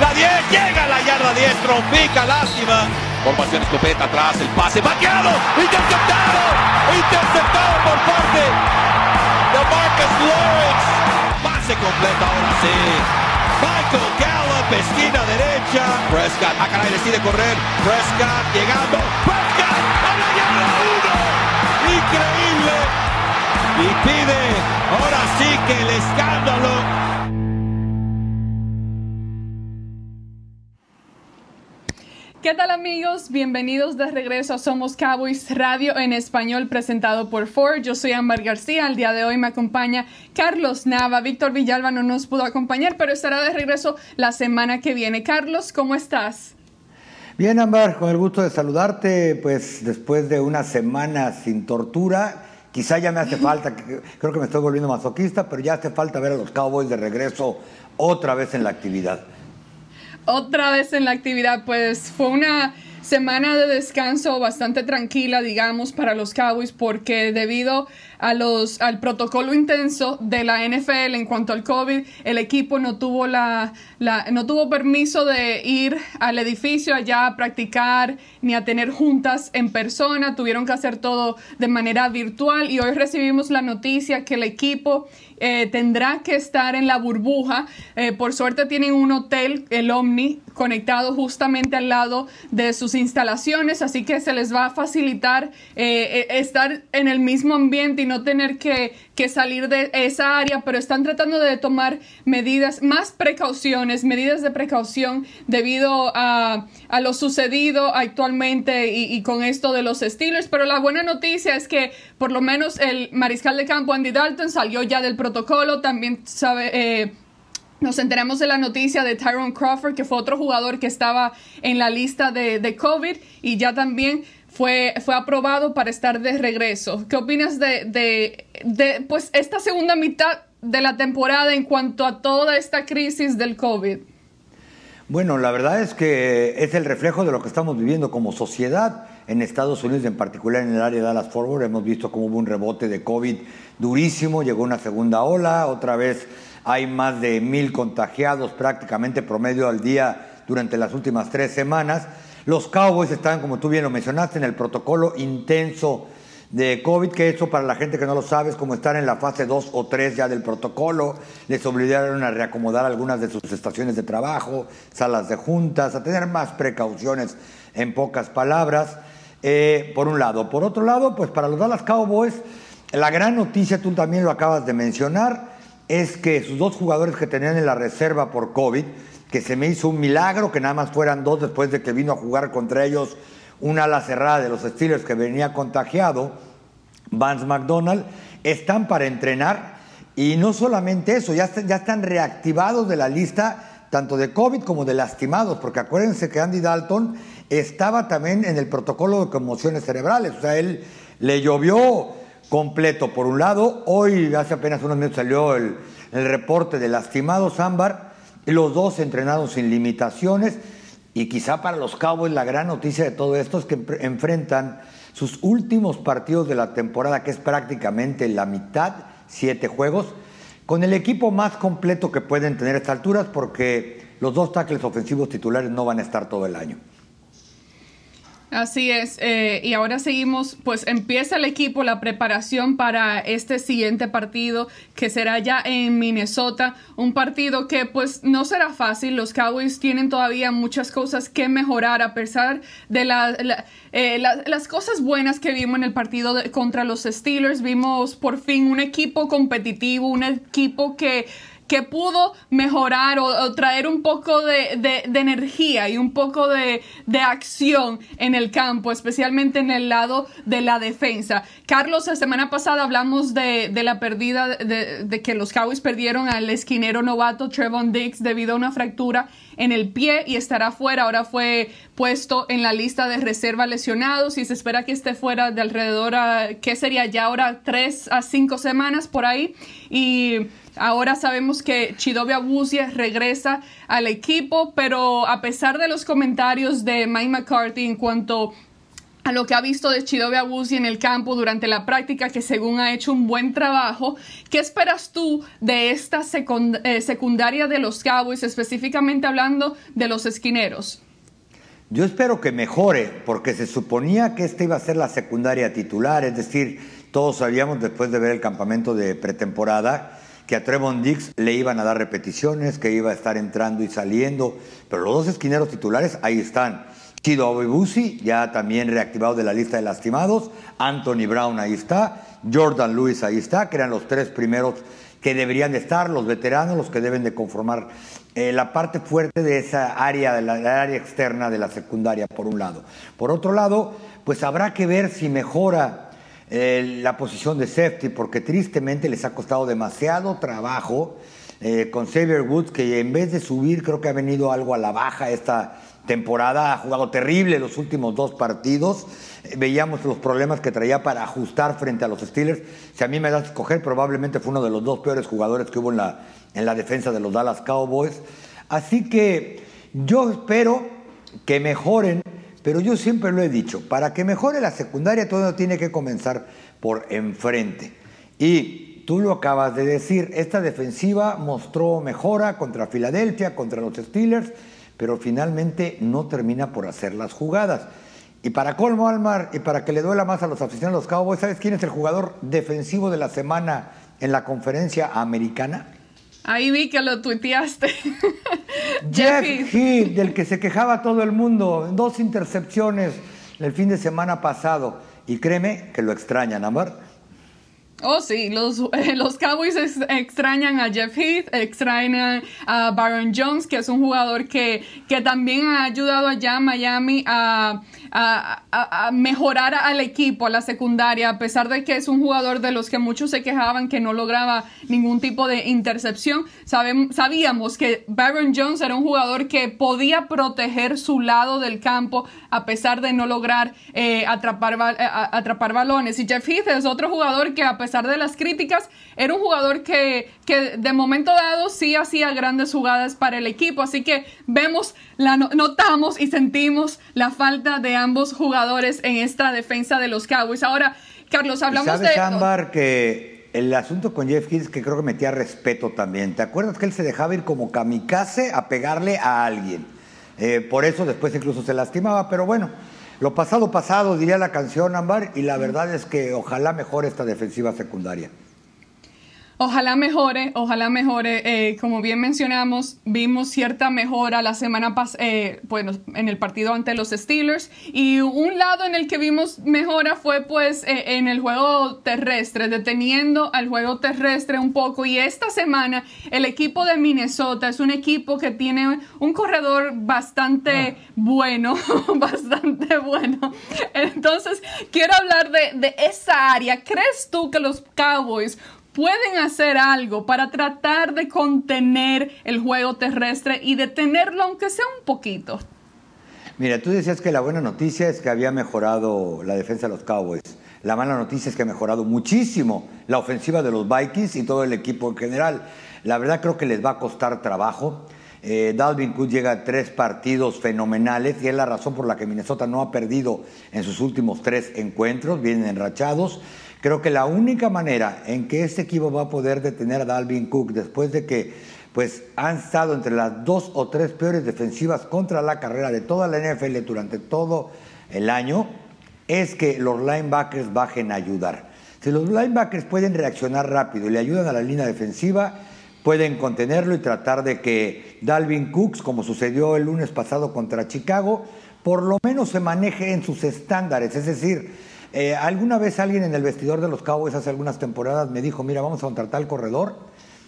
la 10, llega la yarda 10, trompica, lástima. Formación escopeta atrás, el pase vaqueado, interceptado, interceptado por parte de Marcus Lawrence. Pase completo ahora sí. Michael Gallup, esquina derecha. Prescott, a caray, decide correr. Prescott llegando. Prescott a la yarda 1. Increíble. Y pide ahora sí que el escándalo ¿Qué tal amigos? Bienvenidos de regreso a Somos Cowboys Radio en español presentado por Ford. Yo soy Ámbar García. El día de hoy me acompaña Carlos Nava. Víctor Villalba no nos pudo acompañar, pero estará de regreso la semana que viene. Carlos, ¿cómo estás? Bien, Ámbar, con el gusto de saludarte, pues después de una semana sin tortura, quizá ya me hace falta, creo que me estoy volviendo masoquista, pero ya hace falta ver a los Cowboys de regreso otra vez en la actividad otra vez en la actividad, pues fue una semana de descanso bastante tranquila, digamos, para los Cowboys, porque debido a los, al protocolo intenso de la NFL en cuanto al COVID, el equipo no tuvo, la, no tuvo permiso de ir al edificio allá a practicar ni a tener juntas en persona, tuvieron que hacer todo de manera virtual y hoy recibimos la noticia que el equipo eh, tendrá que estar en la burbuja. Eh, por suerte tienen un hotel, el Omni, conectado justamente al lado de sus instalaciones, así que se les va a facilitar eh, estar en el mismo ambiente no tener que, que, salir de esa área, pero están tratando de tomar medidas, más precauciones, medidas de precaución debido a, a lo sucedido actualmente y, y, con esto de los Steelers. Pero la buena noticia es que por lo menos el mariscal de campo Andy Dalton salió ya del protocolo, también sabe... Eh, nos enteramos de la noticia de Tyrone Crawford, que fue otro jugador que estaba en la lista de, de COVID y ya también fue, fue aprobado para estar de regreso. ¿Qué opinas de, de, pues, esta segunda mitad de la temporada en cuanto a toda esta crisis del COVID? Bueno, la verdad es que es el reflejo de lo que estamos viviendo como sociedad en Estados Unidos, en particular en el área de Dallas Forward. Hemos visto cómo hubo un rebote de COVID durísimo, llegó una segunda ola, otra vez hay más de mil contagiados prácticamente promedio al día durante las últimas tres semanas. Los Cowboys están, como tú bien lo mencionaste, en el protocolo intenso de COVID, que eso para la gente que no lo sabe es como estar en la fase 2 o 3 ya del protocolo. Les obligaron a reacomodar algunas de sus estaciones de trabajo, salas de juntas, a tener más precauciones en pocas palabras. Eh, por un lado. Por otro lado, pues para los Dallas Cowboys, la gran noticia, tú también lo acabas de mencionar, es que sus dos jugadores que tenían en la reserva por COVID, que se me hizo un milagro que nada más fueran dos después de que vino a jugar contra ellos una ala cerrada de los Steelers que venía contagiado, Vance McDonald, están para entrenar y no solamente eso, ya, ya están reactivados de la lista tanto de COVID como de lastimados, porque acuérdense que Andy Dalton estaba también en el protocolo de conmociones cerebrales. O sea, él le llovió completo. Por un lado, hoy, hace apenas unos minutos, salió el, el reporte de lastimados Ámbar, los dos entrenados sin limitaciones. Y quizá para los Cowboys la gran noticia de todo esto es que enfrentan sus últimos partidos de la temporada, que es prácticamente la mitad, siete juegos, con el equipo más completo que pueden tener a estas alturas, porque los dos tackles ofensivos titulares no van a estar todo el año. Así es, eh, y ahora seguimos, pues empieza el equipo la preparación para este siguiente partido que será ya en Minnesota, un partido que pues no será fácil, los Cowboys tienen todavía muchas cosas que mejorar a pesar de eh, las cosas buenas que vimos en el partido contra los Steelers, vimos por fin un equipo competitivo, un equipo que que pudo mejorar o, traer un poco de, de, energía y un poco de, de, acción en el campo, especialmente en el lado de la defensa. Carlos, la semana pasada hablamos de, la pérdida, de, que los Cowboys perdieron al esquinero novato Trevon Diggs debido a una fractura en el pie y estará fuera. Ahora fue puesto en la lista de reserva lesionados y se espera que esté fuera de alrededor a, ¿qué sería ya ahora? Tres a cinco semanas por ahí. Y Ahora sabemos que Chidobia Abusia regresa al equipo, pero a pesar de los comentarios de Mike McCarthy en cuanto a lo que ha visto de Chidobe Abusi en el campo durante la práctica, que según ha hecho un buen trabajo. ¿Qué esperas tú de esta eh, secundaria de los Cowboys, específicamente hablando de los esquineros? Yo espero que mejore, porque se suponía que esta iba a ser la secundaria titular, es decir, todos sabíamos después de ver el campamento de pretemporada que a Trevon Dix le iban a dar repeticiones, que iba a estar entrando y saliendo, pero los dos esquineros titulares ahí están. Chido Abubusi, ya también reactivado de la lista de lastimados. Anthony Brown ahí está. Jordan Lewis ahí está, que eran los tres primeros que deberían de estar, los veteranos, los que deben de conformar eh, la parte fuerte de esa área, de la, área externa de la secundaria, por un lado. Por otro lado, pues habrá que ver si mejora eh, la posición de safety, porque tristemente les ha costado demasiado trabajo eh, con Xavier Woods, que en vez de subir, creo que ha venido algo a la baja esta temporada, ha jugado terrible los últimos dos partidos. Veíamos los problemas que traía para ajustar frente a los Steelers. Si a mí me das a escoger, probablemente fue uno de los dos peores jugadores que hubo en la, en la defensa de los Dallas Cowboys. Así que yo espero que mejoren, pero yo siempre lo he dicho, para que mejore la secundaria todo tiene que comenzar por enfrente. Y tú lo acabas de decir, esta defensiva mostró mejora contra Filadelfia, contra los Steelers pero finalmente no termina por hacer las jugadas. Y para colmo, Almar, y para que le duela más a los aficionados de los Cowboys, ¿sabes quién es el jugador defensivo de la semana en la conferencia americana? Ahí vi que lo tuiteaste. Jeff Heath, del que se quejaba todo el mundo, dos intercepciones el fin de semana pasado. Y créeme que lo extrañan, Amar. Oh, sí, los, los Cowboys extrañan a Jeff Heath, extrañan a Baron Jones, que es un jugador que, que también ha ayudado allá a Miami a, a, mejorar al equipo, a la secundaria, a pesar de que es un jugador de los que muchos se quejaban que no lograba ningún tipo de intercepción. sabíamos que Baron Jones era un jugador que podía proteger su lado del campo a pesar de no lograr eh, atrapar, eh, atrapar balones. Y Jeff Heath es otro jugador que a pesar de las críticas, era un jugador que, que de momento dado sí hacía grandes jugadas para el equipo. Así que vemos, la, notamos y sentimos la falta de ambos jugadores en esta defensa de los Cowboys. Ahora, Carlos, hablamos ¿Sabes, de... Ámbar, que el asunto con Jeff Hills que creo que metía respeto también. ¿Te acuerdas que él se dejaba ir como kamikaze a pegarle a alguien? Eh, por eso después incluso se lastimaba, pero bueno, lo pasado pasado, diría la canción Ámbar, y la verdad es que ojalá mejore esta defensiva secundaria. Ojalá mejore, ojalá mejore. Eh, como bien mencionamos, vimos cierta mejora la semana pasada, eh, bueno, en el partido ante los Steelers. Y un lado en el que vimos mejora fue pues eh, en el juego terrestre, deteniendo al juego terrestre un poco. Y esta semana el equipo de Minnesota es un equipo que tiene un corredor bastante ah. bueno, bastante bueno. Entonces, quiero hablar de, de esa área. ¿Crees tú que los Cowboys pueden hacer algo para tratar de contener el juego terrestre y detenerlo, aunque sea un poquito. Mira, tú decías que la buena noticia es que había mejorado la defensa de los Cowboys. La mala noticia es que ha mejorado muchísimo la ofensiva de los Vikings y todo el equipo en general. La verdad creo que les va a costar trabajo. Eh, Dalvin Cook llega a tres partidos fenomenales y es la razón por la que Minnesota no ha perdido en sus últimos tres encuentros, vienen enrachados. Creo que la única manera en que este equipo va a poder detener a Dalvin Cook después de que pues han estado entre las dos o tres peores defensivas contra la carrera de toda la NFL durante todo el año, es que los linebackers bajen a ayudar. Si los linebackers pueden reaccionar rápido y le ayudan a la línea defensiva, pueden contenerlo y tratar de que Dalvin Cooks, como sucedió el lunes pasado contra Chicago, por lo menos se maneje en sus estándares, es decir, eh, alguna vez alguien en el vestidor de los Cowboys hace algunas temporadas me dijo, mira, vamos a contratar al corredor.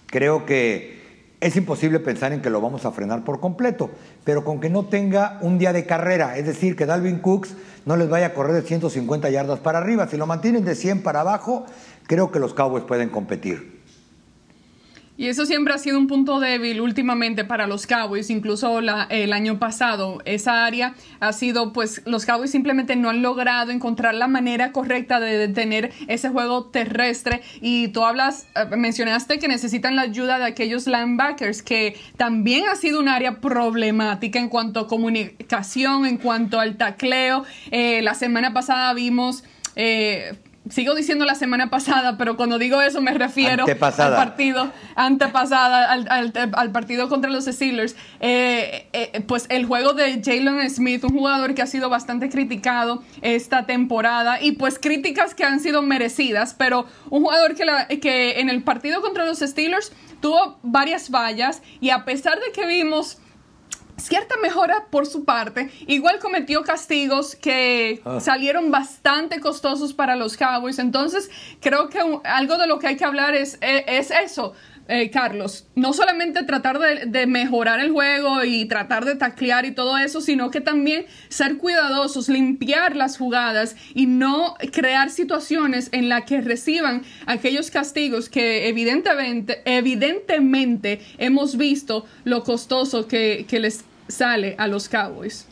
Creo que es imposible pensar en que lo vamos a frenar por completo, pero con que no tenga un día de carrera, es decir, que Dalvin Cooks no les vaya a correr de 150 yardas para arriba. Si lo mantienen de 100 para abajo, creo que los Cowboys pueden competir. Y eso siempre ha sido un punto débil últimamente para los Cowboys, incluso el año pasado. Esa área ha sido, pues, los Cowboys simplemente no han logrado encontrar la manera correcta de detener ese juego terrestre. Y tú hablas, eh, mencionaste que necesitan la ayuda de aquellos linebackers, que también ha sido un área problemática en cuanto a comunicación, en cuanto al tacleo. Eh, la semana pasada vimos... Eh, sigo diciendo la semana pasada, pero cuando digo eso me refiero al partido antepasada, al, partido contra los Steelers. Eh, eh, pues el juego de Jalen Smith, un jugador que ha sido bastante criticado esta temporada y pues críticas que han sido merecidas, pero un jugador que, que en el partido contra los Steelers tuvo varias fallas y a pesar de que vimos cierta mejora por su parte. Igual cometió castigos que ah. salieron bastante costosos para los Cowboys. Entonces, creo que algo de lo que hay que hablar es, e, es eso. Eh, Carlos, no solamente tratar de, mejorar el juego y tratar de taclear y todo eso, sino que también ser cuidadosos, limpiar las jugadas y no crear situaciones en las que reciban aquellos castigos que evidentemente, evidentemente hemos visto lo costoso que, les sale a los Cowboys.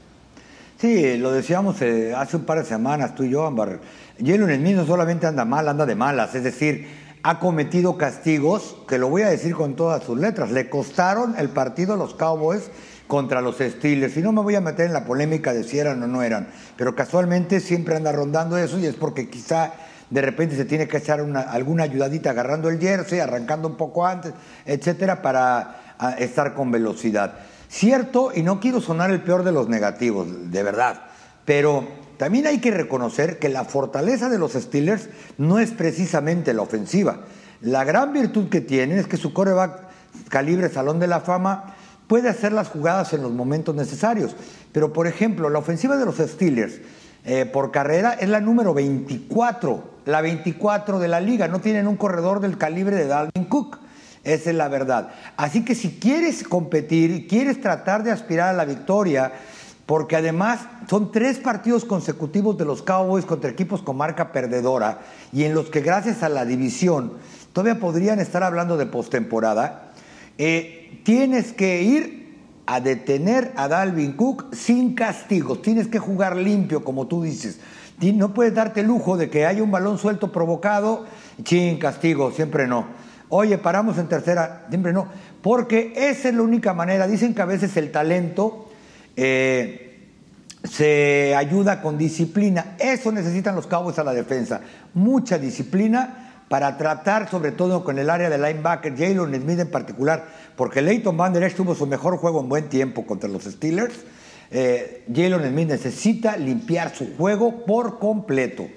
Sí, lo decíamos eh, hace un par de semanas tú y yo, Ambar. Jalen Smith no solamente anda mal, anda de malas. Es decir, ha cometido castigos que lo voy a decir con todas sus letras. Le costaron el partido a los Cowboys contra los Steelers. Y no me voy a meter en la polémica de si eran o no eran. Pero casualmente siempre anda rondando eso y es porque quizá de repente se tiene que echar una, alguna ayudadita agarrando el jersey, arrancando un poco antes, etcétera, para estar con velocidad. Cierto, y no quiero sonar el peor de los negativos, de verdad, pero también hay que reconocer que la fortaleza de los Steelers no es precisamente la ofensiva. La gran virtud que tienen es que su coreback calibre Salón de la Fama puede hacer las jugadas en los momentos necesarios. Pero, por ejemplo, la ofensiva de los Steelers eh, por carrera es la número 24, la 24 de la liga. No tienen un corredor del calibre de Dalvin Cook. Esa es la verdad. Así que si quieres competir y quieres tratar de aspirar a la victoria, porque además son tres partidos consecutivos de los Cowboys contra equipos con marca perdedora y en los que gracias a la división todavía podrían estar hablando de postemporada, eh, tienes que ir a detener a Dalvin Cook sin castigos, tienes que jugar limpio como tú dices. No puedes darte el lujo de que haya un balón suelto provocado, sin castigo, siempre no Oye, paramos en tercera, siempre no, porque esa es la única manera. Dicen que a veces el talento eh, se ayuda con disciplina. Eso necesitan los cabos a la defensa. Mucha disciplina para tratar, sobre todo con el área de linebacker, Jalen Smith en particular, porque Leighton Van Der Esch tuvo su mejor juego en buen tiempo contra los Steelers. Eh, Jalen Smith necesita limpiar su juego por completo.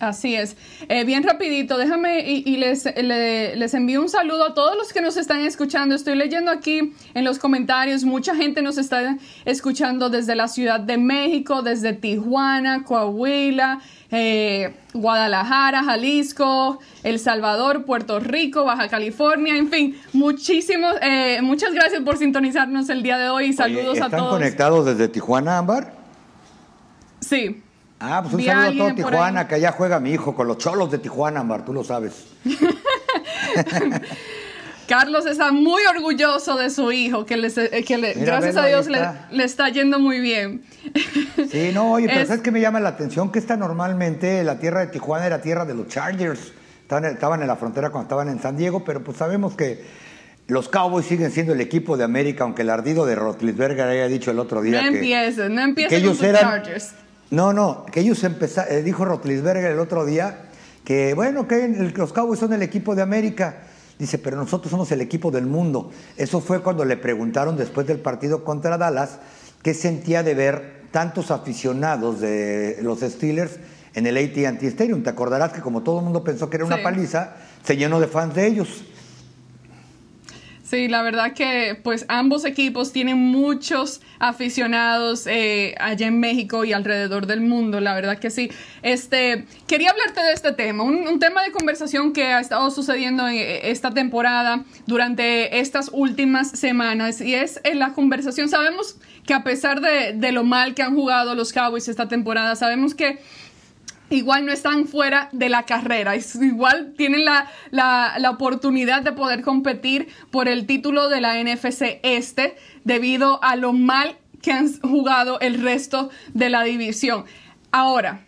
Así es. Eh, bien rapidito, déjame y, les, les envío un saludo a todos los que nos están escuchando. Estoy leyendo aquí en los comentarios, mucha gente nos está escuchando desde la Ciudad de México, desde Tijuana, Coahuila, eh, Guadalajara, Jalisco, El Salvador, Puerto Rico, Baja California, en fin, muchísimos, eh, muchas gracias por sintonizarnos el día de hoy y saludos a todos. ¿Están conectados desde Tijuana, Ámbar? Sí. Ah, pues un saludo a todo Tijuana, que allá juega mi hijo con los cholos de Tijuana, Mar, tú lo sabes. Carlos está muy orgulloso de su hijo, que, eh, gracias a Dios le, está yendo muy bien. Sí, no, oye, pero ¿sabes qué me llama la atención? Que esta normalmente la tierra de Tijuana era tierra de los Chargers. Estaban, en la frontera cuando estaban en San Diego, pero pues sabemos que los Cowboys siguen siendo el equipo de América, aunque el ardido de Rotlisberger haya dicho el otro día no que, no empiecen con eran, Chargers no, no, que ellos empezaron, eh, dijo Rotlisberger el otro día, que bueno, que los Cowboys son el equipo de América. Dice, pero nosotros somos el equipo del mundo. Eso fue cuando le preguntaron después del partido contra Dallas qué sentía de ver tantos aficionados de los Steelers en el AT&T Stadium. Te acordarás que como todo el mundo pensó que era una paliza, se llenó de fans de ellos. Sí, la verdad que pues ambos equipos tienen muchos aficionados eh, allá en México y alrededor del mundo, la verdad que sí. Este, quería hablarte de este tema, un, tema de conversación que ha estado sucediendo en eh, esta temporada durante estas últimas semanas y es en la conversación, sabemos que a pesar de lo mal que han jugado los Cowboys esta temporada, sabemos que igual no están fuera de la carrera. Igual tienen la, la, oportunidad de poder competir por el título de la NFC Este debido a lo mal que han jugado el resto de la división. Ahora,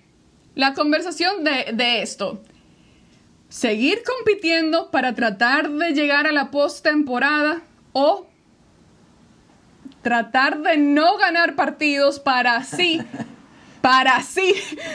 la conversación de, de esto. Seguir compitiendo para tratar de llegar a la postemporada o tratar de no ganar partidos para así para así,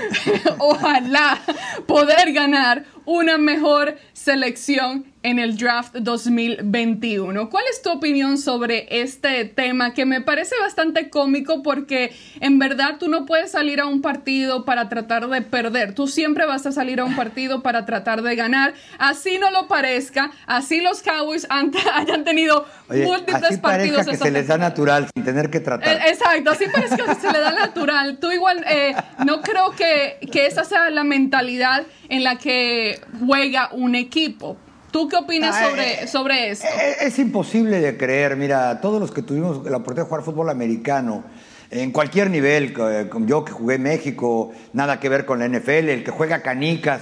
ojalá, poder ganar una mejor selección en el draft 2021. ¿Cuál es tu opinión sobre este tema que me parece bastante cómico porque en verdad tú no puedes salir a un partido para tratar de perder, tú siempre vas a salir a un partido para tratar de ganar, así no lo parezca, así los Cowboys han, hayan tenido múltiples así partidos. que se les da natural sin tener que tratar. Eh, exacto, así parece que se les da natural. Tú igual, eh, no creo que, que esa sea la mentalidad en la que juega un equipo ¿Tú qué opinas ah, sobre, eh, sobre esto? Eh, es, imposible de creer. Mira, todos los que tuvimos la oportunidad de jugar fútbol americano, en cualquier nivel, eh, yo que jugué en México, nada que ver con la NFL, el que juega canicas,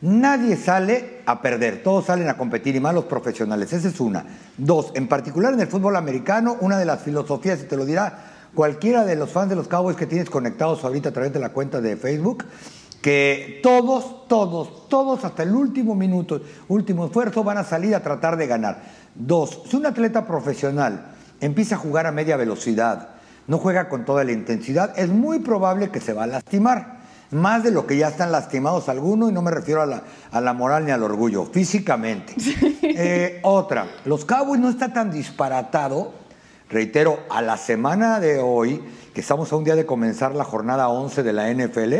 nadie sale a perder, todos salen a competir y más los profesionales. Esa es una. Dos, en particular en el fútbol americano, una de las filosofías, y te lo dirá cualquiera de los fans de los Cowboys que tienes conectados ahorita a través de la cuenta de Facebook, que todos, todos, todos hasta el último minuto, último esfuerzo van a salir a tratar de ganar. Dos, si un atleta profesional empieza a jugar a media velocidad, no juega con toda la intensidad, es muy probable que se va a lastimar. Más de lo que ya están lastimados algunos, y no me refiero a la, a la moral ni al orgullo, físicamente. Eh, otra, los Cowboys no está tan disparatado, reitero, a la semana de hoy, que estamos a un día de comenzar la jornada 11 de la NFL,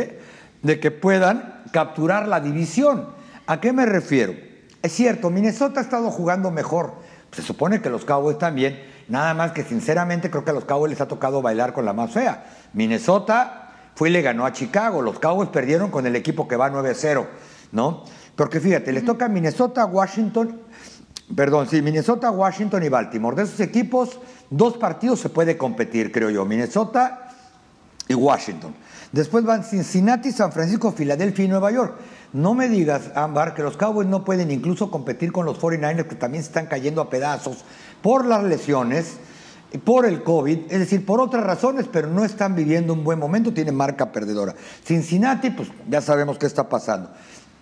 de que puedan capturar la división. ¿A qué me refiero? Es cierto, Minnesota ha estado jugando mejor. Se supone que los Cowboys también. Nada más que sinceramente creo que a los Cowboys les ha tocado bailar con la más fea. Minnesota fue y le ganó a Chicago. Los Cowboys perdieron con el equipo que va 9-0, ¿no? Porque fíjate, les toca Minnesota, Washington, perdón, sí, Minnesota, Washington y Baltimore. De esos equipos, dos partidos se puede competir, creo yo. Minnesota y Washington. Después van Cincinnati, San Francisco, Filadelfia y Nueva York. No me digas, Ámbar, que los Cowboys no pueden incluso competir con los 49ers que también se están cayendo a pedazos por las lesiones, por el COVID, es decir, por otras razones, pero no están viviendo un buen momento, tienen marca perdedora. Cincinnati, pues ya sabemos qué está pasando.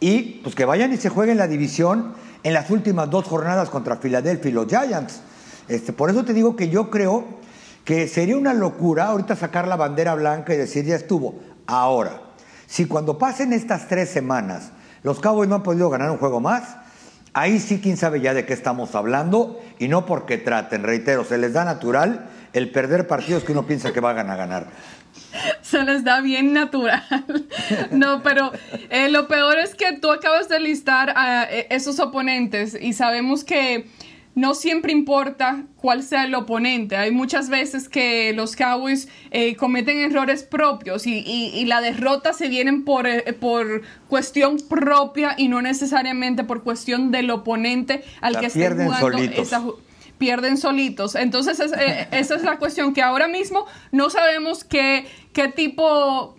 Y pues que vayan y se jueguen la división en las últimas dos jornadas contra Filadelfia y los Giants. Este, por eso te digo que yo creo que sería una locura ahorita sacar la bandera blanca y decir ya estuvo. Ahora, si cuando pasen estas tres semanas los Cowboys no han podido ganar un juego más, ahí sí quién sabe ya de qué estamos hablando y no porque traten, reitero, se les da natural el perder partidos que uno piensa que van a ganar. Se les da bien natural. No, pero eh, lo peor es que tú acabas de listar a eh, esos oponentes y sabemos que no siempre importa cuál sea el oponente. Hay muchas veces que los Cowboys eh, cometen errores propios y, la derrota se vienen por, eh, por cuestión propia y no necesariamente por cuestión del oponente al que estén jugando esa pierden solitos. Entonces, eh, esa es la cuestión que ahora mismo no sabemos qué, qué tipo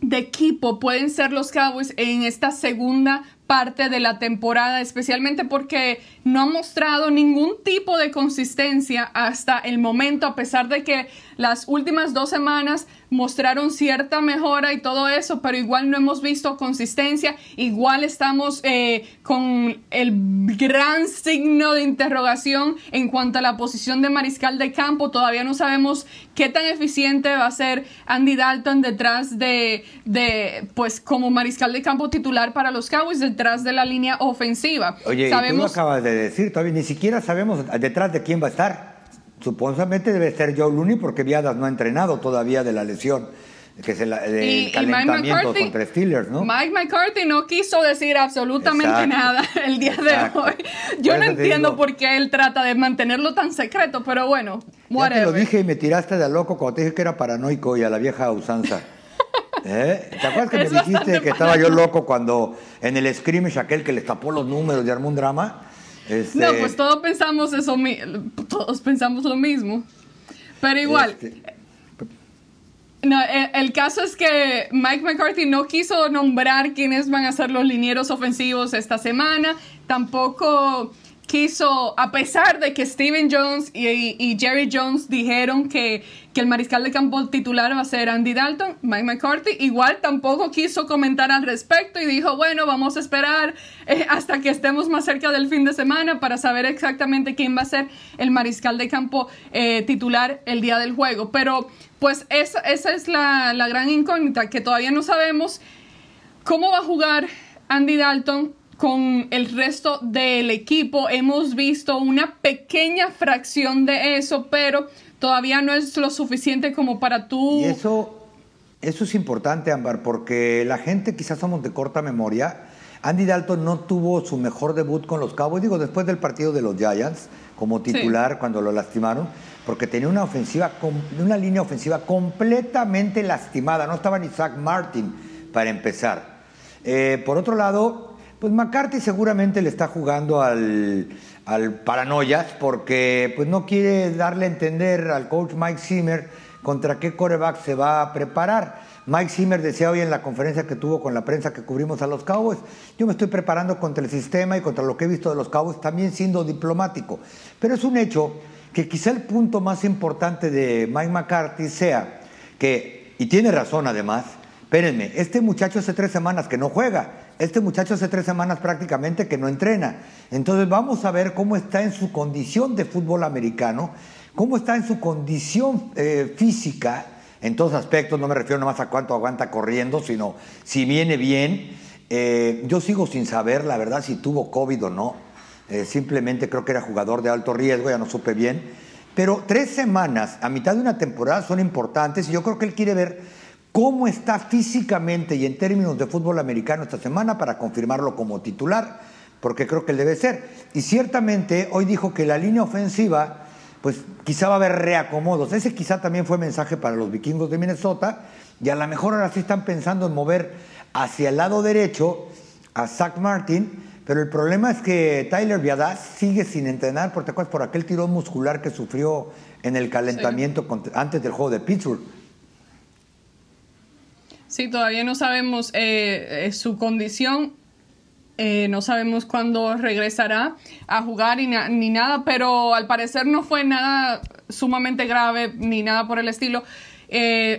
de equipo pueden ser los Cowboys en esta segunda parte de la temporada, especialmente porque no ha mostrado ningún tipo de consistencia hasta el momento, a pesar de que las últimas dos semanas mostraron cierta mejora y todo eso, pero igual no hemos visto consistencia, igual estamos eh, con el gran signo de interrogación en cuanto a la posición de mariscal de campo, todavía no sabemos qué tan eficiente va a ser Andy Dalton detrás de, de pues como mariscal de campo titular para los Cowboys, detrás de la línea ofensiva. Oye, sabemos... tú acabas de decir, todavía ni siquiera sabemos detrás de quién va a estar. Supuestamente debe ser Joe Looney porque Viadas no ha entrenado todavía de la lesión que es el, calentamiento contra Steelers, ¿no? Mike McCarthy no quiso decir absolutamente nada el día de hoy. Yo no entiendo por qué él trata de mantenerlo tan secreto, pero bueno, Ya te lo dije y me tiraste de loco cuando te dije que era paranoico y a la vieja usanza. ¿Eh? ¿Te acuerdas que me dijiste que estaba yo loco cuando en el scrimmage aquel que le tapó los números y armó un drama? Este, no, pues todos pensamos eso, todos pensamos lo mismo. Pero igual. Este, No, el, el, caso es que Mike McCarthy no quiso nombrar quiénes van a ser los linieros ofensivos esta semana. Tampoco quiso, a pesar de que Steven Jones y, Jerry Jones dijeron que, que, el mariscal de campo titular va a ser Andy Dalton, Mike McCarthy igual tampoco quiso comentar al respecto y dijo, bueno, vamos a esperar eh, hasta que estemos más cerca del fin de semana para saber exactamente quién va a ser el mariscal de campo eh, titular el día del juego. Pero pues esa, esa es la, la gran incógnita, que todavía no sabemos cómo va a jugar Andy Dalton con el resto del equipo. Hemos visto una pequeña fracción de eso, pero todavía no es lo suficiente como para tú... Y eso, eso es importante, Ámbar, porque la gente quizás somos de corta memoria. Andy Dalton no tuvo su mejor debut con los Cowboys, digo, después del partido de los Giants, como titular cuando lo lastimaron, porque tenía una ofensiva, una línea ofensiva completamente lastimada. No estaba ni Zach Martin para empezar. Eh, por otro lado, pues McCarthy seguramente le está jugando al, al paranoias porque pues no quiere darle a entender al coach Mike Zimmer contra qué coreback se va a preparar. Mike Zimmer decía hoy en la conferencia que tuvo con la prensa que cubrimos a los Cowboys, yo me estoy preparando contra el sistema y contra lo que he visto de los Cowboys, también siendo diplomático. Pero es un hecho que quizá el punto más importante de Mike McCarthy sea que, y tiene razón además, espérenme, este muchacho hace tres semanas que no juega, este muchacho hace tres semanas prácticamente que no entrena. Entonces vamos a ver cómo está en su condición de fútbol americano, cómo está en su condición eh, física, en todos aspectos, no me refiero nomás a cuánto aguanta corriendo, sino si viene bien. Eh, yo sigo sin saber, la verdad, si tuvo COVID o no. Eh, simplemente creo que era jugador de alto riesgo, ya no supe bien. Pero tres semanas a mitad de una temporada son importantes y yo creo que él quiere ver cómo está físicamente y en términos de fútbol americano esta semana para confirmarlo como titular, porque creo que él debe ser. Y ciertamente hoy dijo que la línea ofensiva, pues quizá va a haber reacomodos. Ese quizá también fue mensaje para los vikingos de Minnesota, y a lo mejor ahora sí están pensando en mover hacia el lado derecho a Zach Martin, pero el problema es que Tyler Viadas sigue sin entrenar, por, por aquel tirón muscular que sufrió en el calentamiento antes del juego de Pittsburgh. Sí, todavía no sabemos eh, eh, su condición. Eh, no sabemos cuándo regresará a jugar ni, nada, pero al parecer no fue nada sumamente grave ni nada por el estilo.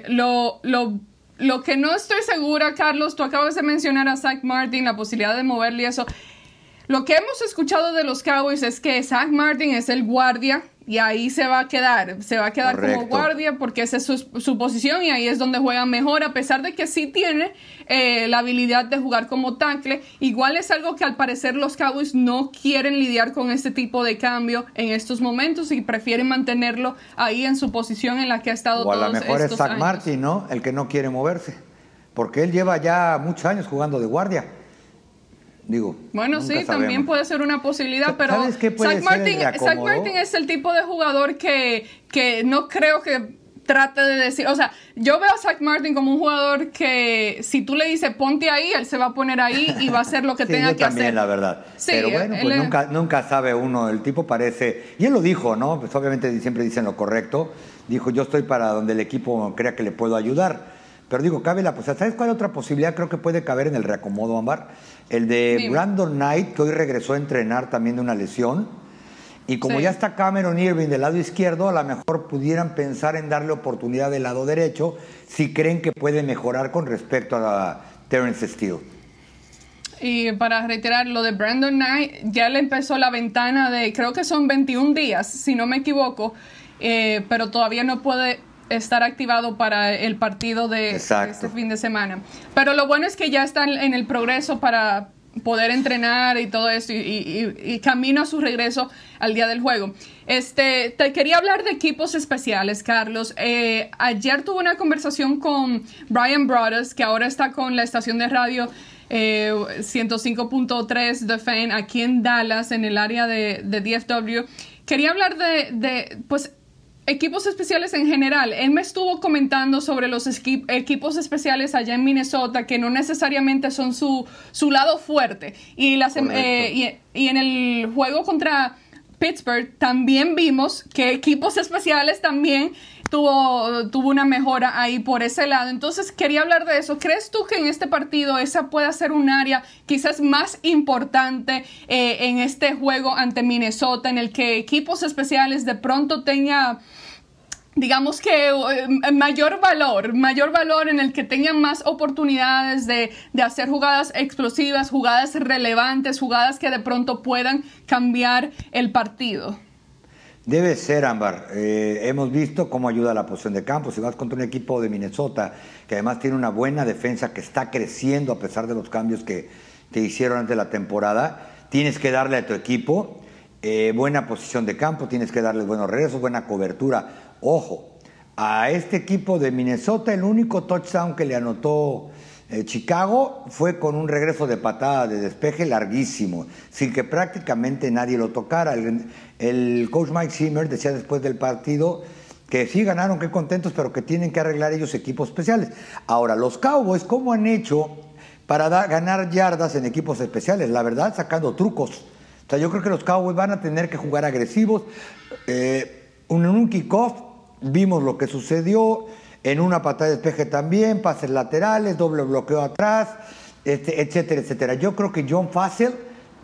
lo, lo, lo que no estoy segura, Carlos, tú acabas de mencionar a Zach Martin, la posibilidad de moverle y eso. Lo que hemos escuchado de los Cowboys es que Zach Martin es el guardia y ahí se va a quedar, se va a quedar como guardia porque esa es su, posición y ahí es donde juega mejor, a pesar de que sí tiene eh, la habilidad de jugar como tackle, igual es algo que al parecer los Cowboys no quieren lidiar con este tipo de cambio en estos momentos y prefieren mantenerlo ahí en su posición en la que ha estado o a lo mejor es Zach Martin, ¿no? El que no quiere moverse, porque él lleva ya muchos años jugando de guardia. Digo, bueno, sí, también puede ser una posibilidad, pero Zach Martin, es el tipo de jugador que, que no creo que trate de decir, o sea, yo veo a Zach Martin como un jugador que si tú le dices ponte ahí, él se va a poner ahí y va a hacer lo que tenga que también, la verdad. Pero bueno, pues nunca, nunca sabe uno, el tipo parece, y él lo dijo, ¿no? Pues obviamente siempre dicen lo correcto, dijo yo estoy para donde el equipo crea que le puedo ayudar. Pero digo, cabe la posibilidad. ¿Sabes cuál otra posibilidad creo que puede caber en el reacomodo, Ambar? El de Brandon Knight, que hoy regresó a entrenar también de una lesión. Y como ya está Cameron Irving del lado izquierdo, a lo mejor pudieran pensar en darle oportunidad del lado derecho si creen que puede mejorar con respecto a Terence Steele. Y para reiterar lo de Brandon Knight, ya le empezó la ventana de, creo que son 21 días, si no me equivoco, eh, pero todavía no puede estar activado para el partido de, este fin de semana. Pero lo bueno es que ya están en el progreso para poder entrenar y todo esto y, camino a su regreso al día del juego. Este, te quería hablar de equipos especiales, Carlos. Eh, ayer tuve una conversación con Brian Brothers, que ahora está con la estación de radio 105.3 The Fan aquí en Dallas, en el área de, de DFW. Quería hablar de, de pues, equipos especiales en general. Él me estuvo comentando sobre los equipos especiales allá en Minnesota que no necesariamente son su, su lado fuerte. Y, las, eh, y, en el juego contra Pittsburgh también vimos que equipos especiales también tuvo, tuvo una mejora ahí por ese lado. Entonces, quería hablar de eso. ¿Crees tú que en este partido esa pueda ser un área quizás más importante eh, en este juego ante Minnesota, en el que equipos especiales de pronto tenga digamos que eh, mayor valor, mayor valor en el que tengan más oportunidades de, de, hacer jugadas explosivas, jugadas relevantes, jugadas que de pronto puedan cambiar el partido. Debe ser, Ámbar. Eh, hemos visto cómo ayuda la posición de campo. Si vas contra un equipo de Minnesota, que además tiene una buena defensa, que está creciendo a pesar de los cambios que te hicieron antes de la temporada, tienes que darle a tu equipo eh, buena posición de campo, tienes que darle buenos regresos, buena cobertura. Ojo, a este equipo de Minnesota el único touchdown que le anotó eh, Chicago fue con un regreso de patada de despeje larguísimo, sin que prácticamente nadie lo tocara. Coach Mike Zimmer decía después del partido que sí ganaron, qué contentos, pero que tienen que arreglar ellos equipos especiales. Ahora, los Cowboys, ¿cómo han hecho para ganar yardas en equipos especiales? La verdad, sacando trucos. O sea, yo creo que los Cowboys van a tener que jugar agresivos. Eh, en un kickoff vimos lo que sucedió en una patada de despeje también, pases laterales, doble bloqueo atrás, este, etcétera, etcétera. Yo creo que John Fassel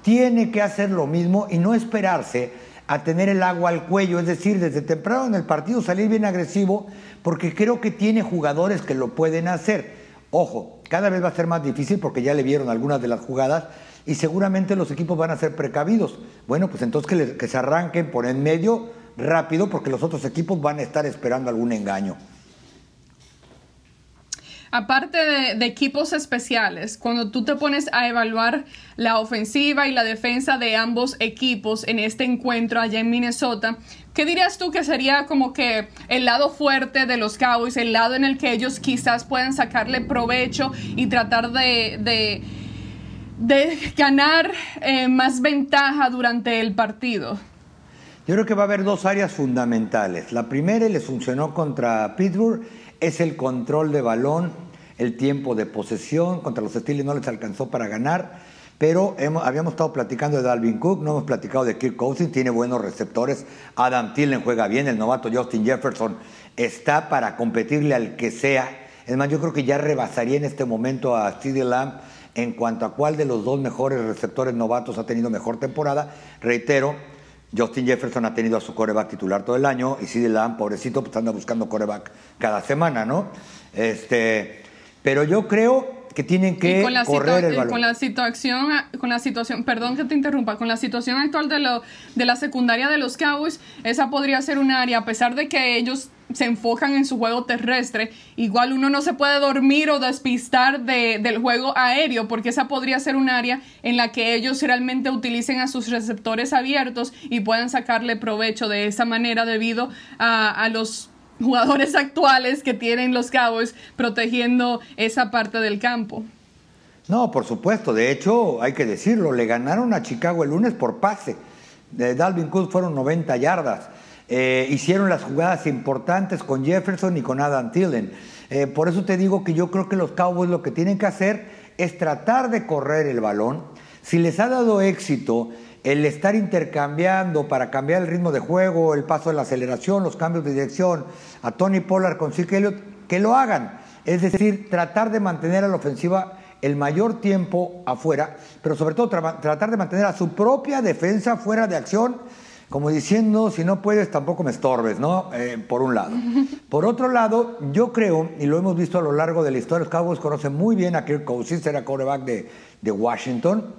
tiene que hacer lo mismo y no esperarse a tener el agua al cuello, es decir, desde temprano en el partido salir bien agresivo, porque creo que tiene jugadores que lo pueden hacer. Ojo, cada vez va a ser más difícil porque ya le vieron algunas de las jugadas y seguramente los equipos van a ser precavidos. Bueno, pues entonces que, se arranquen por en medio rápido porque los otros equipos van a estar esperando algún engaño aparte de, equipos especiales, cuando tú te pones a evaluar la ofensiva y la defensa de ambos equipos en este encuentro allá en Minnesota, ¿qué dirías tú que sería como que el lado fuerte de los Cowboys, el lado en el que ellos quizás puedan sacarle provecho y tratar de, ganar eh, más ventaja durante el partido? Yo creo que va a haber dos áreas fundamentales. La primera, les funcionó contra Pittsburgh, es el control de balón el tiempo de posesión. Contra los Steelers no les alcanzó para ganar. Pero habíamos estado platicando de Dalvin Cook, no hemos platicado de Kirk Cousins, tiene buenos receptores. Adam Thielen juega bien, el novato Justin Jefferson está para competirle al que sea. Es más, yo creo que ya rebasaría en este momento a Steve Lamb en cuanto a cuál de los dos mejores receptores novatos ha tenido mejor temporada. Reitero, Justin Jefferson ha tenido a su coreback titular todo el año y CD Lamb, pobrecito, pues anda buscando coreback cada semana, ¿no? Este, pero yo creo que tienen que correr el balón. Con la situación, con la situación, perdón que te interrumpa, con la situación actual de, lo, de la secundaria de los Cowboys, esa podría ser un área, a pesar de que ellos se enfocan en su juego terrestre, igual uno no se puede dormir o despistar de, del juego aéreo, porque esa podría ser un área en la que ellos realmente utilicen a sus receptores abiertos y puedan sacarle provecho de esa manera debido a, a los jugadores actuales que tienen los Cowboys protegiendo esa parte del campo. No, por supuesto. De hecho, hay que decirlo, le ganaron a Chicago el lunes por pase. De Dalvin Cook fueron 90 yardas. Eh, hicieron las jugadas importantes con Jefferson y con Adam Thielen. Eh, por eso te digo que yo creo que los Cowboys lo que tienen que hacer es tratar de correr el balón. Si les ha dado éxito el estar intercambiando para cambiar el ritmo de juego, el paso de la aceleración, los cambios de dirección, a Tony Pollard con Zeke Elliott, que lo hagan. Es decir, tratar de mantener a la ofensiva el mayor tiempo afuera, pero sobre todo tratar de mantener a su propia defensa fuera de acción, como diciendo, si no puedes, tampoco me estorbes, ¿no? Eh, por un lado. Por otro lado, yo creo, y lo hemos visto a lo largo de la historia, los Cowboys conocen muy bien a Kirk Cousins, era quarterback de, de Washington,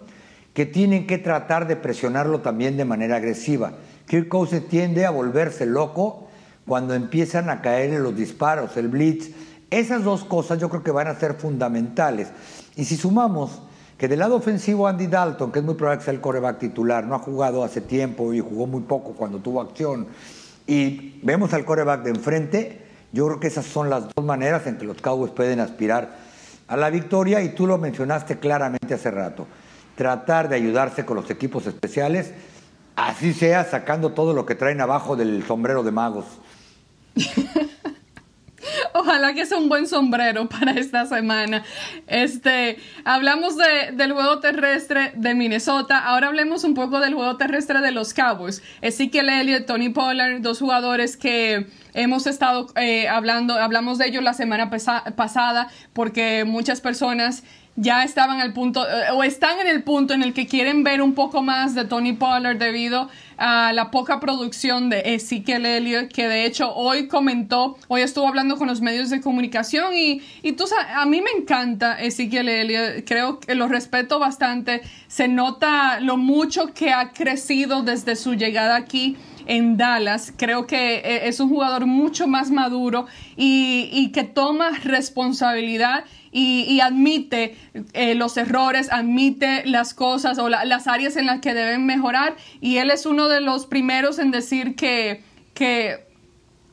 que tienen que tratar de presionarlo también de manera agresiva. Kirk Cousins tiende a volverse loco cuando empiezan a caer en los disparos, el blitz. Esas dos cosas yo creo que van a ser fundamentales. Y si sumamos que del lado ofensivo Andy Dalton, que es muy probable que sea el coreback titular, no ha jugado hace tiempo y jugó muy poco cuando tuvo acción, y vemos al coreback de enfrente, yo creo que esas son las dos maneras en que los Cowboys pueden aspirar a la victoria y tú lo mencionaste claramente hace rato tratar de ayudarse con los equipos especiales, así sea sacando todo lo que traen abajo del sombrero de magos. ojalá que sea un buen sombrero para esta semana. Este, hablamos de, del juego terrestre de Minnesota, ahora hablemos un poco del juego terrestre de los Cowboys. Ezekiel Elliott, Tony Pollard, dos jugadores que hemos estado eh, hablando, hablamos de ellos la semana pasada porque muchas personas ya estaban al punto eh, o están en el punto en el que quieren ver un poco más de Tony Pollard debido a la poca producción de Ezekiel Elliott, que de hecho hoy comentó, hoy estuvo hablando con los medios de comunicación y, y tú sabes, a mí me encanta Ezekiel Elliott, creo que lo respeto bastante, se nota lo mucho que ha crecido desde su llegada aquí en Dallas. Creo que eh, es un jugador mucho más maduro y, y que toma responsabilidad y, admite eh, los errores, admite las cosas o las áreas en las que deben mejorar y él es uno de los primeros en decir que, que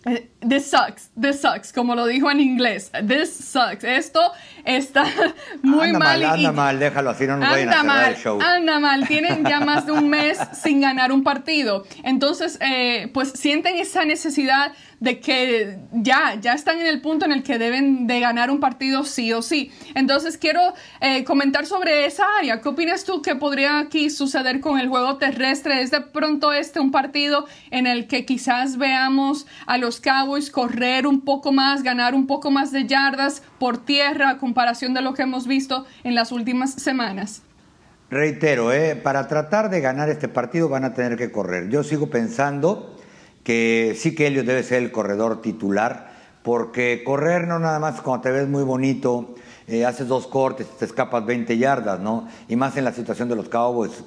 eh, This sucks, this sucks, como lo dijo en inglés. This sucks. Esto está muy anda mal. anda mal, déjalo así, no nos vayan a mal, el show. Anda mal, tienen ya más de un mes sin ganar un partido. Entonces, eh, pues sienten esa necesidad de que ya, ya están en el punto en el que deben de ganar un partido sí o sí. Entonces, quiero eh, comentar sobre esa área. ¿Qué opinas tú que podría aquí suceder con el juego terrestre? ¿Es de pronto este un partido en el que quizás veamos a los Cowboys correr un poco más, ganar un poco más de yardas por tierra a comparación de lo que hemos visto en las últimas semanas? Reitero, eh, para tratar de ganar este partido van a tener que correr. Yo sigo pensando que sí que Helio debe ser el corredor titular, porque correr no nada más cuando te ves muy bonito, eh, haces dos cortes, te escapas 20 yardas, ¿no? Y más en la situación de los Cowboys.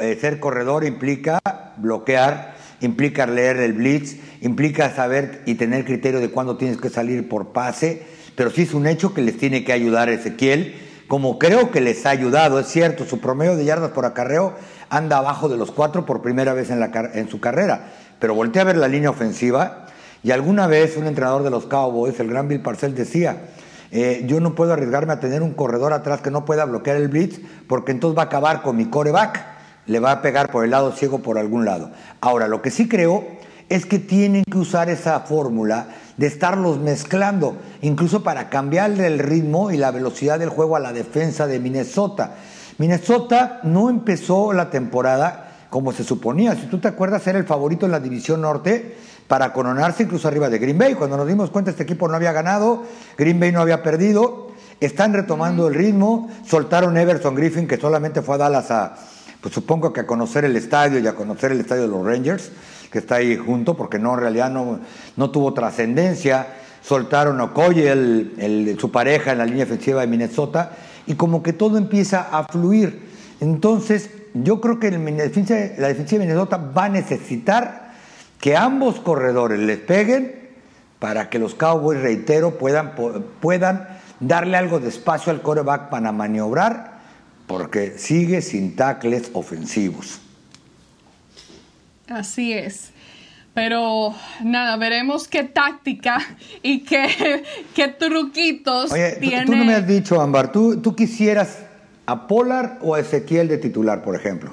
Eh, ser corredor implica bloquear, implica leer el blitz, implica saber y tener criterio de cuándo tienes que salir por pase, pero sí es un hecho que les tiene que ayudar Ezequiel, como creo que les ha ayudado, es cierto, su promedio de yardas por acarreo anda abajo de los cuatro por primera vez en, la, en su carrera pero volteé a ver la línea ofensiva y alguna vez un entrenador de los Cowboys, el gran Bill Parcell, decía, eh, yo no puedo arriesgarme a tener un corredor atrás que no pueda bloquear el blitz porque entonces va a acabar con mi coreback, le va a pegar por el lado ciego por algún lado. Ahora, lo que sí creo es que tienen que usar esa fórmula de estarlos mezclando, incluso para cambiarle el ritmo y la velocidad del juego a la defensa de Minnesota. Minnesota no empezó la temporada como se suponía. Si tú te acuerdas, era el favorito en la División Norte para coronarse incluso arriba de Green Bay. Cuando nos dimos cuenta, este equipo no había ganado, Green Bay no había perdido, están retomando el ritmo, soltaron Everson Griffin, que solamente fue a Dallas a, pues supongo que a conocer el estadio y a conocer el estadio de los Rangers, que está ahí junto, porque no, en realidad no, no tuvo trascendencia. Soltaron a Okoye, su pareja en la línea ofensiva de Minnesota, y como que todo empieza a fluir. Entonces, yo creo que la defensa de Minnesota va a necesitar que ambos corredores les peguen para que los Cowboys, reitero, puedan, puedan darle algo de espacio al coreback para maniobrar, porque sigue sin tackles ofensivos. Así es. Pero nada, veremos qué táctica y qué, qué truquitos Oye, Tú, no me has dicho, Ámbar, ¿tú, tú quisieras a Pollard o Ezequiel de titular, por ejemplo?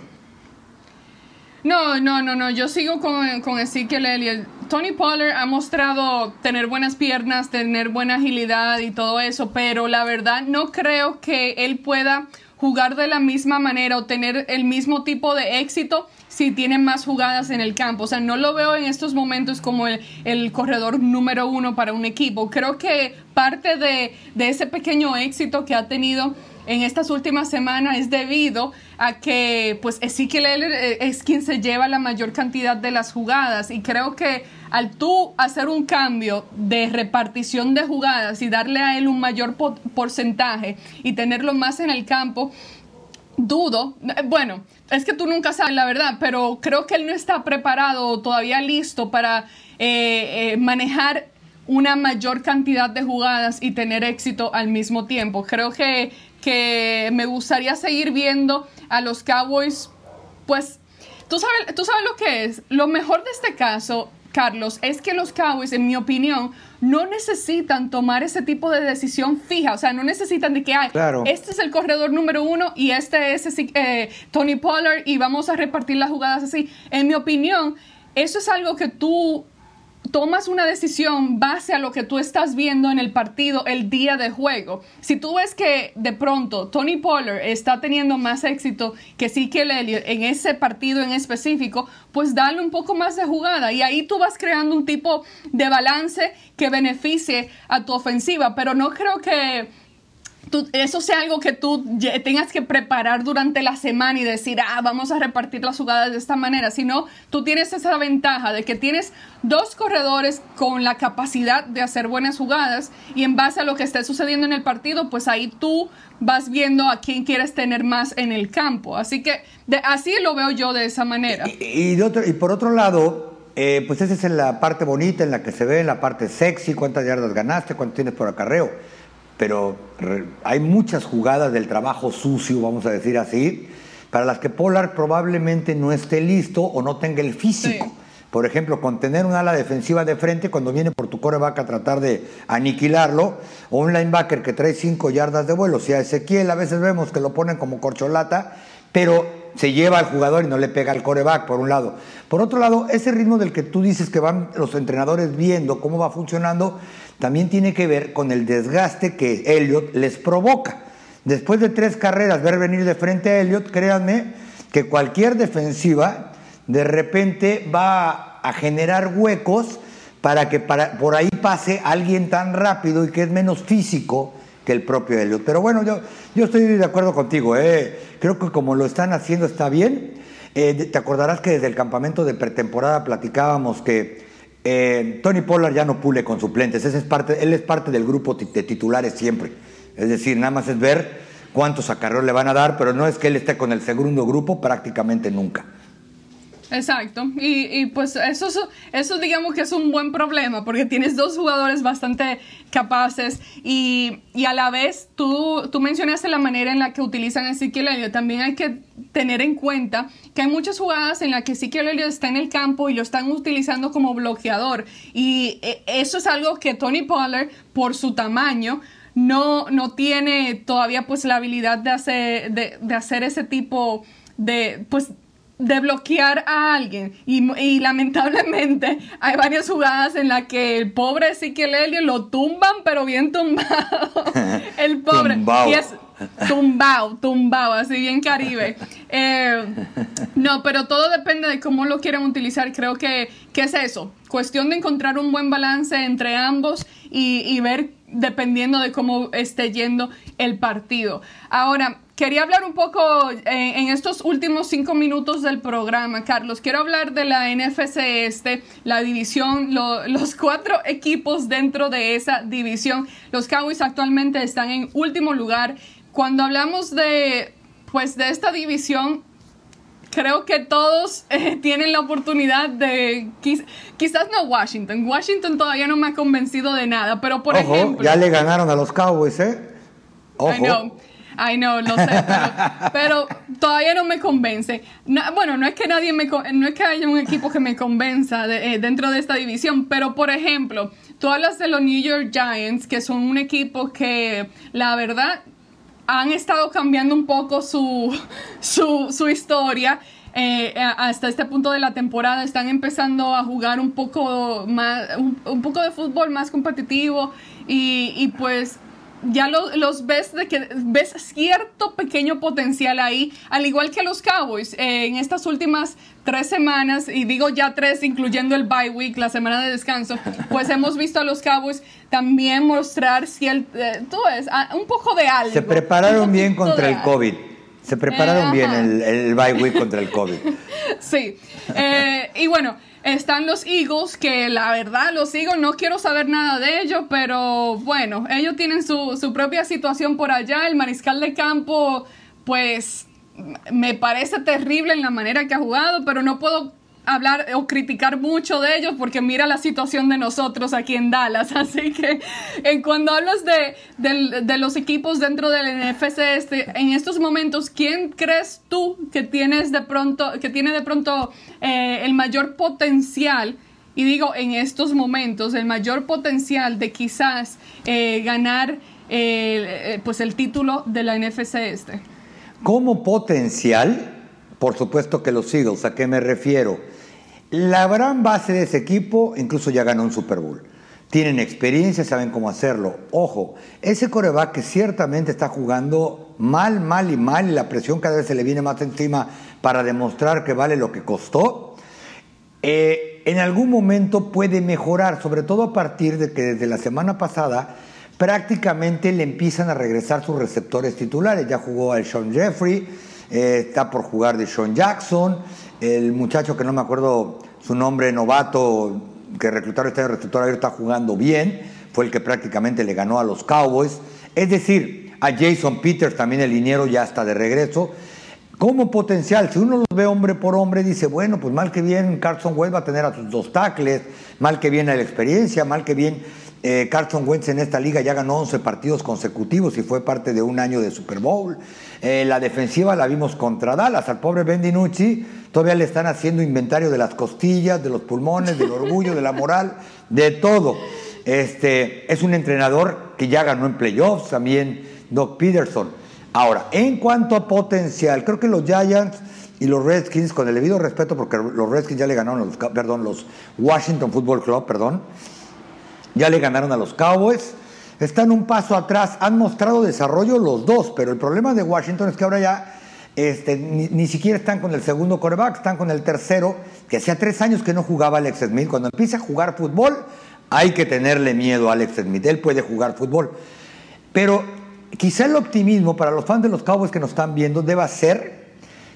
No, no, no, no. Yo sigo con, con Ezequiel Elliott. Tony Pollard ha mostrado tener buenas piernas, tener buena agilidad y todo eso, pero la verdad no creo que él pueda jugar de la misma manera o tener el mismo tipo de éxito si tiene más jugadas en el campo. O sea, no lo veo en estos momentos como el, el corredor número uno para un equipo. Creo que parte de, de ese pequeño éxito que ha tenido en estas últimas semanas es debido a que pues Ezekiel eh, es quien se lleva la mayor cantidad de las jugadas y creo que al tú hacer un cambio de repartición de jugadas y darle a él un mayor porcentaje y tenerlo más en el campo, dudo, eh, bueno, es que tú nunca sabes la verdad, pero creo que él no está preparado todavía listo para eh, manejar una mayor cantidad de jugadas y tener éxito al mismo tiempo. Creo que que me gustaría seguir viendo a los Cowboys, pues, tú sabes, tú sabes lo que es. Lo mejor de este caso, Carlos, es que los Cowboys, en mi opinión, no necesitan tomar ese tipo de decisión fija. O sea, no necesitan de que, hay este es el corredor número uno y este es eh, Tony Pollard y vamos a repartir las jugadas así. En mi opinión, eso es algo que tú tomas una decisión base a lo que tú estás viendo en el partido el día de juego. Si tú ves que de pronto Tony Pollard está teniendo más éxito que Ezekiel Elliott en ese partido en específico, pues dale un poco más de jugada y ahí tú vas creando un tipo de balance que beneficie a tu ofensiva, pero no creo que eso sea algo que tú tengas que preparar durante la semana y decir, ah, vamos a repartir las jugadas de esta manera, sino tú tienes esa ventaja de que tienes dos corredores con la capacidad de hacer buenas jugadas y en base a lo que esté sucediendo en el partido, pues ahí tú vas viendo a quién quieres tener más en el campo. Así que así lo veo yo de esa manera. Y, y por otro lado, eh, pues esa es la parte bonita en la que se ve, la parte sexy, cuántas yardas ganaste, cuánto tienes por acarreo pero hay muchas jugadas del trabajo sucio, vamos a decir así, para las que Pollard probablemente no esté listo o no tenga el físico. Por ejemplo, con tener un ala defensiva de frente cuando viene por tu coreback a tratar de aniquilarlo, o un linebacker que trae cinco yardas de vuelo. Si a Ezequiel a veces vemos que lo ponen como corcholata, pero se lleva al jugador y no le pega al coreback, por un lado. Por otro lado, ese ritmo del que tú dices que van los entrenadores viendo cómo va funcionando, también tiene que ver con el desgaste que Elliot les provoca. Después de tres carreras, ver venir de frente a Elliot, créanme que cualquier defensiva de repente va a generar huecos para que por ahí pase alguien tan rápido y que es menos físico que el propio Elliot. Pero bueno, yo, yo estoy de acuerdo contigo. ¿eh? Creo que como lo están haciendo está bien. Eh, te acordarás que desde el campamento de pretemporada platicábamos que eh, Tony Pollard ya no pule con suplentes, Ese es parte, él es parte del grupo de titulares siempre. Es decir, nada más es ver cuántos acarreos le van a dar, pero no es que él esté con el segundo grupo prácticamente nunca. Exacto, y, pues eso, eso digamos que es un buen problema porque tienes dos jugadores bastante capaces y, a la vez tú, tú mencionaste la manera en la que utilizan a Ezequiel Elliott. También hay que tener en cuenta que hay muchas jugadas en las que Ezequiel Elliott está en el campo y lo están utilizando como bloqueador y eh, eso es algo que Tony Pollard por su tamaño no, no tiene todavía pues la habilidad de hacer, de, de hacer ese tipo de pues de bloquear a alguien. Y, lamentablemente hay varias jugadas en las que el pobre Ezequiel Elliott lo tumban, pero bien tumbado. el pobre. Y es tumbado, tumbado, así bien caribe. Eh, no, pero todo depende de cómo lo quieren utilizar. Creo que, que es eso. Cuestión de encontrar un buen balance entre ambos y, y ver dependiendo de cómo esté yendo el partido. Ahora, Quería hablar un poco eh, en estos últimos cinco minutos del programa, Carlos. Quiero hablar de la NFC este, la división, los cuatro equipos dentro de esa división. Los Cowboys actualmente están en último lugar. Cuando hablamos de, pues, de esta división, creo que todos eh, tienen la oportunidad de, quizás no Washington. Washington todavía no me ha convencido de nada, pero por ejemplo. Ya le ganaron a los Cowboys, ¿eh? Ojo. Ay, no, lo sé, pero, todavía no me convence. bueno, no es que nadie me, no es que haya un equipo que me convenza eh, dentro de esta división, pero por ejemplo, tú hablas de los New York Giants, que son un equipo que la verdad han estado cambiando un poco su, su, historia. Eh, hasta este punto de la temporada están empezando a jugar un poco más un, poco de fútbol más competitivo y pues ya los ves de que ves cierto pequeño potencial ahí, al igual que los Cowboys eh, en estas últimas tres semanas, y digo ya tres, incluyendo el bye week, la semana de descanso, pues hemos visto a los Cowboys también mostrar cierto, eh, tú ves, ah, un poco de algo. Se prepararon bien contra el COVID. Se prepararon bien el, el bye week contra el COVID. sí. Eh, y bueno, están los Eagles, que la verdad, los Eagles no quiero saber nada de ellos, pero bueno, ellos tienen su, su propia situación por allá. El mariscal de campo, pues me parece terrible en la manera que ha jugado, pero no puedo hablar o criticar mucho de ellos porque mira la situación de nosotros aquí en Dallas. Así que en cuando hablas de, de, los equipos dentro del NFC este, en estos momentos, ¿quién crees tú que tienes de pronto, que tiene de pronto eh, el mayor potencial? Y digo, en estos momentos, el mayor potencial de quizás eh, ganar eh, pues el título de la NFC este. Como potencial, por supuesto que los Eagles, ¿a qué me refiero? La gran base de ese equipo incluso ya ganó un Super Bowl. Tienen experiencia, saben cómo hacerlo. Ojo, ese coreback que ciertamente está jugando mal, mal y mal, y la presión cada vez se le viene más encima para demostrar que vale lo que costó, eh, en algún momento puede mejorar, sobre todo a partir de que desde la semana pasada prácticamente le empiezan a regresar sus receptores titulares. Ya jugó al Sean Jeffrey, eh, está por jugar de Sean Jackson, el muchacho que no me acuerdo su nombre, novato, que reclutaron este receptor ayer está jugando bien, fue el que prácticamente le ganó a los Cowboys. Es decir, a Jason Peters, también el liniero, ya está de regreso. Como potencial, si uno los ve hombre por hombre, dice, bueno, pues mal que bien Carson Wentz va a tener a sus dos tackles, mal que bien a la experiencia, mal que bien eh, Carson Wentz en esta liga ya ganó 11 partidos consecutivos y fue parte de un año de Super Bowl. Eh, la defensiva la vimos contra Dallas. Al pobre Ben DiNucci todavía le están haciendo inventario de las costillas, de los pulmones, del orgullo, de la moral, de todo. Este, es un entrenador que ya ganó en playoffs también, Doc Peterson. Ahora, en cuanto a potencial, creo que los Giants y los Redskins, con el debido respeto, porque los Redskins ya le ganaron, los, perdón, los Washington Football Club, perdón, ya le ganaron a los Cowboys. Están un paso atrás, han mostrado desarrollo los dos, pero el problema de Washington es que ahora ya este, ni, siquiera están con el segundo coreback, están con el tercero, que hacía tres años que no jugaba Alex Smith. Cuando empieza a jugar fútbol, hay que tenerle miedo a Alex Smith. Él puede jugar fútbol. Pero quizá el optimismo para los fans de los Cowboys que nos están viendo deba ser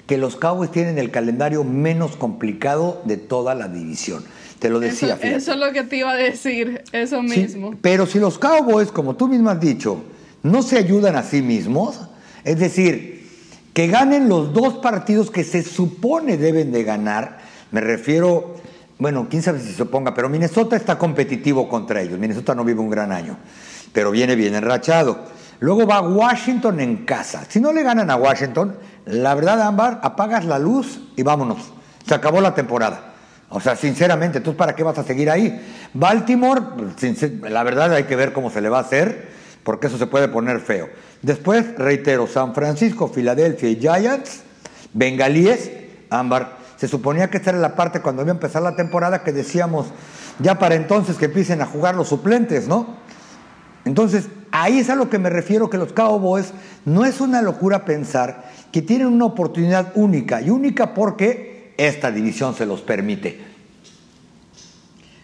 que los Cowboys tienen el calendario menos complicado de toda la división. Te lo decía. Eso, eso es lo que te iba a decir, eso mismo. pero si los Cowboys, como tú mismo has dicho, no se ayudan a sí mismos, es decir, que ganen los dos partidos que se supone deben de ganar, me refiero, bueno, quién sabe si se oponga, pero Minnesota está competitivo contra ellos. Minnesota no vive un gran año, pero viene bien enrachado. Luego va Washington en casa. Si no le ganan a Washington, la verdad, Ámbar, apagas la luz y vámonos. Se acabó la temporada. O sea, sinceramente, ¿tú para qué vas a seguir ahí? Baltimore, la verdad hay que ver cómo se le va a hacer, porque eso se puede poner feo. Después, reitero, San Francisco, Filadelfia y Giants, Bengalíes, Ámbar. Se suponía que esta era la parte cuando iba a empezar la temporada que decíamos, ya para entonces que empiecen a jugar los suplentes, ¿no? Entonces, ahí es a lo que me refiero que los Cowboys no es una locura pensar que tienen una oportunidad única, y única porque esta división se los permite.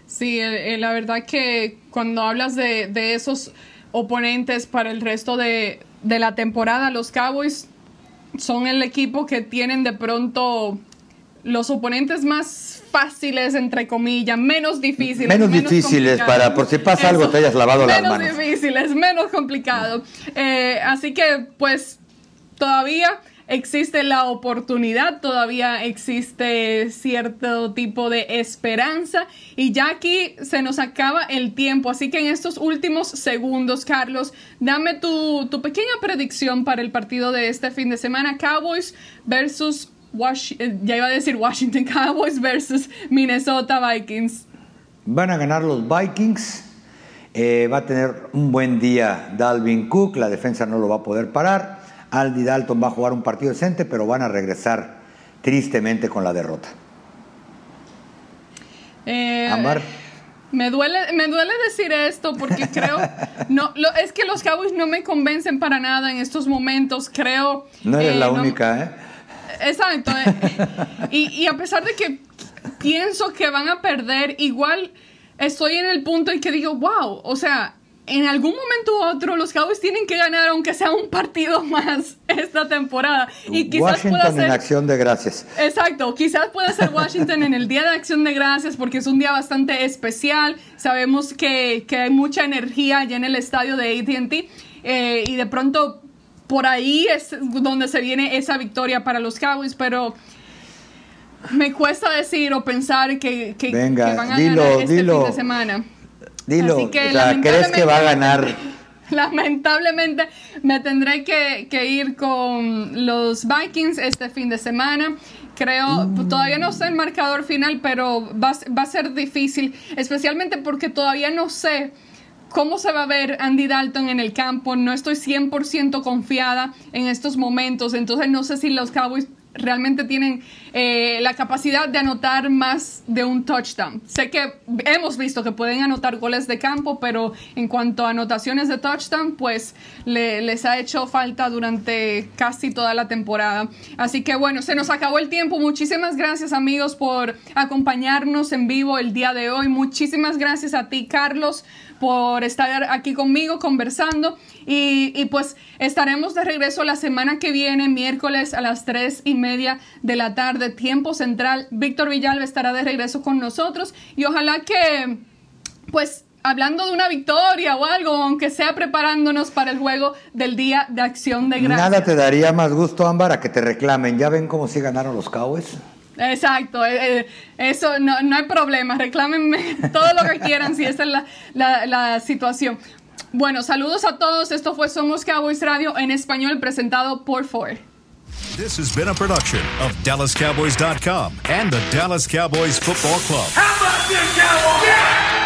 Sí, eh, eh, la verdad que cuando hablas de, esos oponentes para el resto de, la temporada, los Cowboys son el equipo que tienen de pronto los oponentes más fáciles, entre comillas, menos difíciles. Menos, difíciles para, por si pasa algo, te hayas lavado las manos. Menos difíciles, menos complicado. Eh, así que, pues, todavía existe la oportunidad, todavía existe cierto tipo de esperanza y ya aquí se nos acaba el tiempo, así que en estos últimos segundos, Carlos, dame tu, pequeña predicción para el partido de este fin de semana, Cowboys versus eh, ya iba a decir Washington Cowboys versus Minnesota Vikings. Van a ganar los Vikings. Eh, va a tener un buen día Dalvin Cook, la defensa no lo va a poder parar. Aldi Dalton va a jugar un partido decente, pero van a regresar tristemente con la derrota. Eh, Amar. Me duele, me duele decir esto porque creo, no, es que los Cowboys no me convencen para nada en estos momentos, creo. No eres la eh, única, ¿eh? Exacto. Eh, y, y a pesar de que pienso que van a perder, igual estoy en el punto en que digo, wow, o sea, en algún momento u otro los Cowboys tienen que ganar aunque sea un partido más esta temporada. Y quizás Washington pueda ser, en acción de gracias. Exacto, quizás pueda ser Washington en el Día de Acción de Gracias porque es un día bastante especial. Sabemos que, hay mucha energía allá en el estadio de ATT eh, y de pronto por ahí es donde se viene esa victoria para los Cowboys, pero me cuesta decir o pensar que, van a ganar este fin de semana. Dilo, ¿crees que va a ganar? Lamentablemente me tendré que, ir con los Vikings este fin de semana. Creo, mm. todavía no sé el marcador final, pero va, va a ser difícil, especialmente porque todavía no sé cómo se va a ver Andy Dalton en el campo. No estoy 100% confiada en estos momentos, entonces no sé si los Cowboys realmente tienen eh, la capacidad de anotar más de un touchdown. Sé que hemos visto que pueden anotar goles de campo, pero en cuanto a anotaciones de touchdown, pues les ha hecho falta durante casi toda la temporada. Así que bueno, se nos acabó el tiempo. Muchísimas gracias amigos por acompañarnos en vivo el día de hoy. Muchísimas gracias a ti, Carlos, por estar aquí conmigo conversando. Y, pues estaremos de regreso la semana que viene, miércoles a las tres y media de la tarde, tiempo central. Víctor Villalba estará de regreso con nosotros y ojalá que, pues, hablando de una victoria o algo, aunque sea preparándonos para el juego del Día de Acción de Gracias. Nada te daría más gusto, Ámbar, a que te reclamen. ¿Ya ven cómo sí ganaron los Cowboys? Exacto, eh, eh, eso no, no, hay problema, reclámenme todo lo que quieran si esa es la, la, la, situación. Bueno, saludos a todos, esto fue Somos Cowboys Radio en español presentado por Ford. This has been a production of DallasCowboys.com and the Dallas Cowboys Football Club. How about this, Cowboys? Yeah!